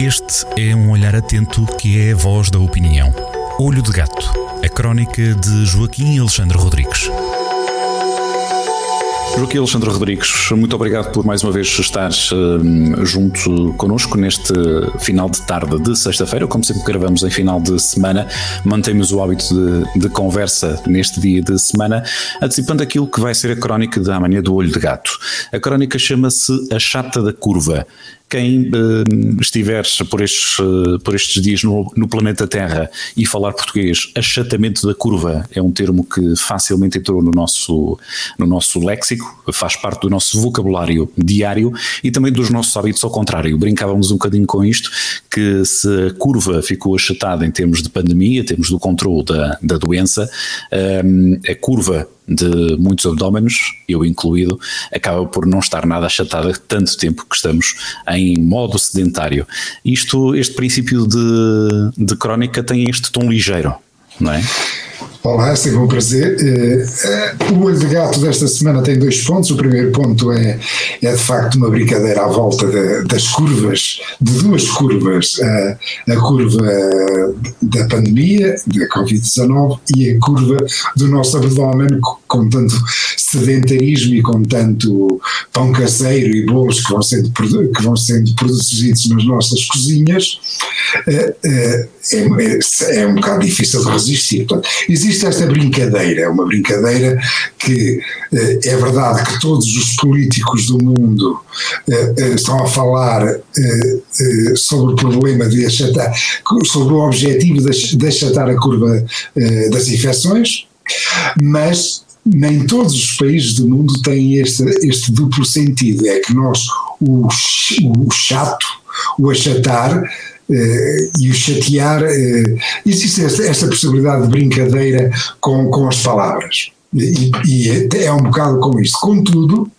Este é um olhar atento que é a voz da opinião. Olho de Gato, a crónica de Joaquim Alexandre Rodrigues. Joaquim Alexandre Rodrigues, muito obrigado por mais uma vez estar uh, junto connosco neste final de tarde de sexta-feira. Como sempre gravamos em final de semana, mantemos o hábito de, de, conversa neste dia de semana, antecipando aquilo que vai ser a crónica da amanhã do Olho de Gato. A crónica chama-se A Chata da Curva quem uh, estiver por estes, uh, por estes dias no, no, planeta Terra e falar português, achatamento da curva é um termo que facilmente entrou no nosso, no nosso léxico, faz parte do nosso vocabulário diário e também dos nossos hábitos ao contrário. Brincávamos um bocadinho com isto, que se a curva ficou achatada em termos de pandemia, temos do controle da, da doença, um, a curva de muitos abdômenos, eu incluído, acaba por não estar nada achatada tanto tempo que estamos em modo sedentário. Isto, este princípio de, de crónica tem este tom ligeiro, não é? Olá, é um prazer. Uh, o olho de gato desta semana tem dois pontos. O primeiro ponto é, é de facto uma brincadeira à volta de, das curvas, de duas curvas: uh, a curva da pandemia, da Covid-19, e a curva do nosso abdômen, com tanto sedentarismo e com tanto pão caseiro e bolos que vão sendo, que vão sendo produzidos nas nossas cozinhas. É, é, é um bocado difícil de resistir. Portanto, existe esta brincadeira, é uma brincadeira que eh, é verdade que todos os políticos do mundo eh, eh, estão a falar sobre o problema de achatar, sobre o objetivo de achatar a curva das infecções, mas nem todos os países do mundo têm este, este duplo sentido. É que nós, o, o chato, o achatar, e o chatear, eh, existe esta, esta, possibilidade de brincadeira com, com as palavras. E, e é um bocado com isto. Contudo,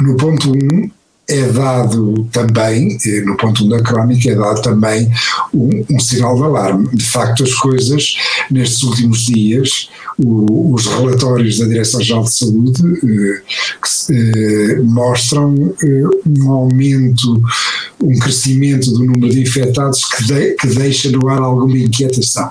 no ponto 1, um, é dado também, eh, no ponto 1 da crónica, é dado também um, um, sinal de alarme. De facto, as coisas, nestes últimos dias, o, os relatórios da Direção-Geral de Saúde eh, que, eh, mostram eh, um aumento, um crescimento do número de infectados que, de, que deixa no ar alguma inquietação.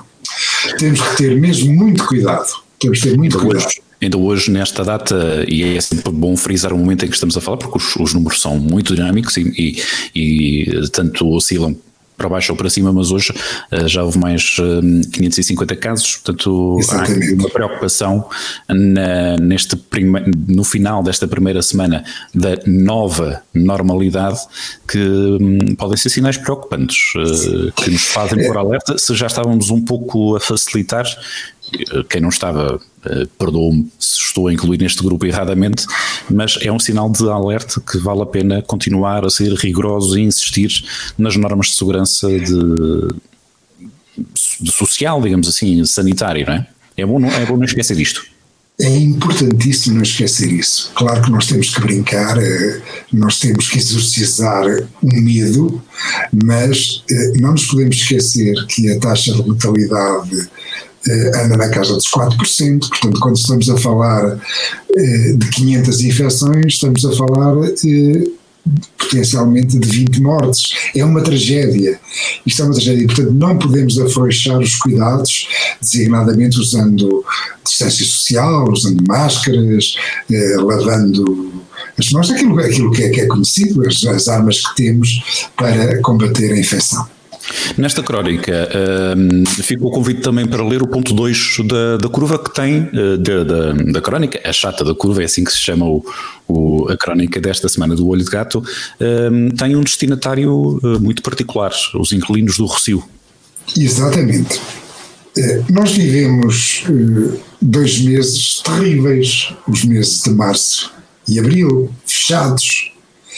Temos que ter mesmo muito cuidado. Temos que ter muito cuidado. Ainda hoje, nesta data, e é sempre bom frisar o momento em que estamos a falar, porque os, os números são muito dinâmicos e, e, e tanto oscilam para baixo ou para cima, mas hoje uh, já houve mais uh, eh, 550 casos, portanto Exatamente. há uma preocupação na, neste prime, no final desta primeira semana da nova normalidade que um, podem ser sinais preocupantes, uh, que nos fazem por alerta, se já estávamos um pouco a facilitar, quem não estava, perdoa-me se estou a incluir neste grupo erradamente, mas é um sinal de alerta que vale a pena continuar a ser rigorosos e insistir nas normas de segurança de, de social, digamos assim, sanitário, não é? É bom não, é bom não esquecer disto. É importantíssimo não esquecer isso. Claro que nós temos que brincar, eh, nós temos que exorcizar o medo, mas eh, não nos podemos esquecer que a taxa de letalidade eh, anda na casa dos 4%, portanto, quando estamos a falar eh, de 500 infecções, estamos a falar eh, potencialmente de 20 mortes. É uma tragédia. Isto é uma tragédia. Portanto, não podemos afrouxar os cuidados, designadamente usando distância social, usando máscaras, lavando as mãos, aquilo, aquilo que, é, que é conhecido, as, as armas que temos para combater a infecção. Nesta crónica uh, fica o convite também para ler o ponto 2 da, da curva que tem, uh, da, da, da, crónica, a chata da curva, é assim que se chama o, o, a crónica desta semana do Olho de Gato, uh, tem um destinatário eh, muito particular, os inquilinos do Rocio. Exatamente. Eh, nós vivemos eh, dois meses terríveis, os meses de março e abril, fechados,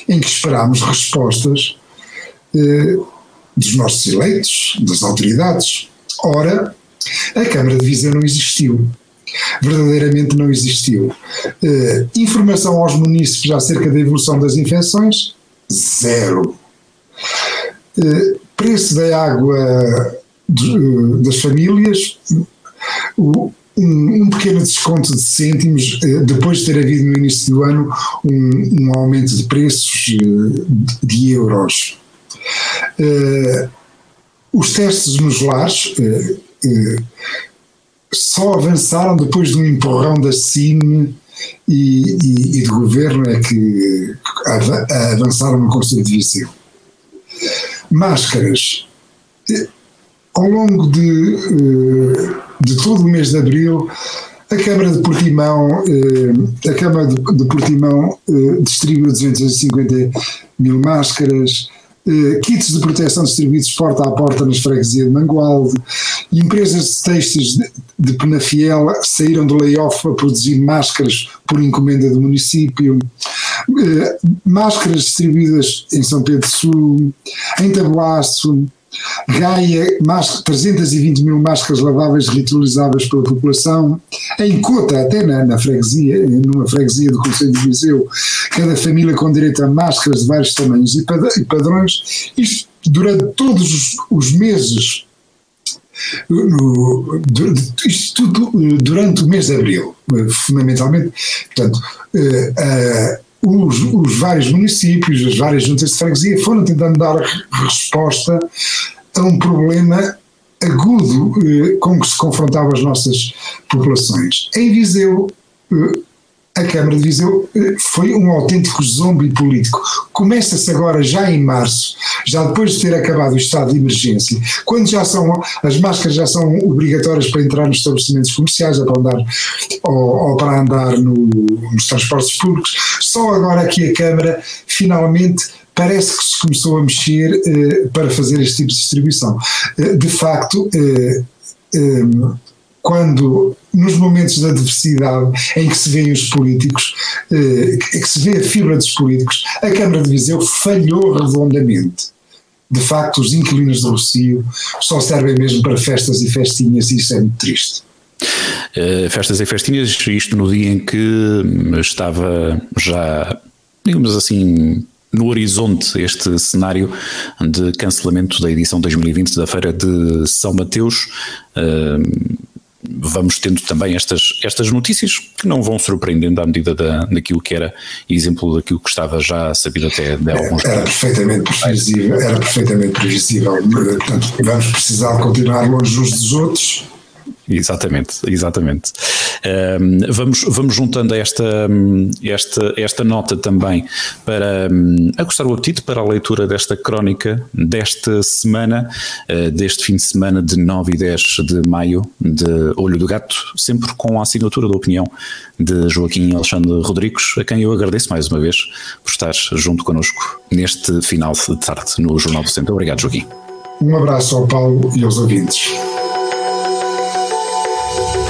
em que esperámos respostas dos nossos eleitos, das autoridades. Ora, a Câmara de Viseu não existiu. Verdadeiramente não existiu. Uh, informação aos municípios acerca da evolução das infecções? Zero. Uh, preço da água de, das famílias? um, um, pequeno desconto de cêntimos, depois de ter havido no início do ano um, um aumento de preços de euros. Uh, os testes nos lares uh, uh, só avançaram depois de um empurrão da CIM e, e, e do governo é que avançaram no Conselho de Viseu. Máscaras. Ao longo de, de todo o mês de abril, a Câmara de Portimão, a Câmara de Portimão distribuiu 250 mil máscaras, eh, kits de proteção distribuídos porta a porta nas freguesias de Mangualde, empresas de textos de, de Penafiel saíram do layoff para produzir máscaras por encomenda do município, eh, máscaras distribuídas em São Pedro Sul, em Tabuaço, Gaia, 320 mil máscaras laváveis reutilizáveis pela população. Em Cota, até na, na freguesia, numa freguesia do Conselho de Viseu, cada família com direito a máscaras de vários tamanhos e padrões. Isto durante todos os, meses no, isto tudo durante o mês de abril, fundamentalmente. Portanto, uh, uh, os, os, vários municípios, as várias juntas de freguesia foram tentando dar resposta um problema agudo uh, com que se confrontavam as nossas populações. Em Viseu, a Câmara de Viseu eh, foi um autêntico zombie político. Começa-se agora, já em março, já depois de ter acabado o estado de emergência, quando já são, as máscaras já são obrigatórias para entrar nos estabelecimentos comerciais, ou para andar, ou, ou para andar no, nos transportes públicos, só agora que a Câmara finalmente parece que se começou a mexer eh, para fazer este tipo de distribuição. Eh, de facto, eh, quando nos momentos da adversidade em que se veem os políticos, eh, que se vê a fibra dos políticos, a Câmara de Viseu falhou redondamente. De facto, os inquilinos do Rocio só servem mesmo para festas e festinhas e isso é muito triste. Uh, festas e festinhas, isto no dia em que estava já, digamos assim, no horizonte este cenário de cancelamento da edição 2020 da Feira de São Mateus. Vamos tendo também estas, estas notícias que não vão surpreendendo à medida da, daquilo que era exemplo daquilo que estava já sabido até de alguns Era perfeitamente previsível, era perfeitamente previsível. Portanto, vamos precisar continuar longe uns dos outros Exatamente, exatamente. Um, vamos, vamos juntando esta, esta, esta nota também para um, aguçar o apetite para a leitura desta crónica desta semana, uh, deste fim de semana de 9 e 10 de maio, de Olho do Gato, sempre com a assinatura da opinião de Joaquim Alexandre Rodrigues, a quem eu agradeço mais uma vez por estar junto connosco neste final de tarde no Jornal do Centro. Obrigado, Joaquim. Um abraço ao Paulo e aos ouvintes.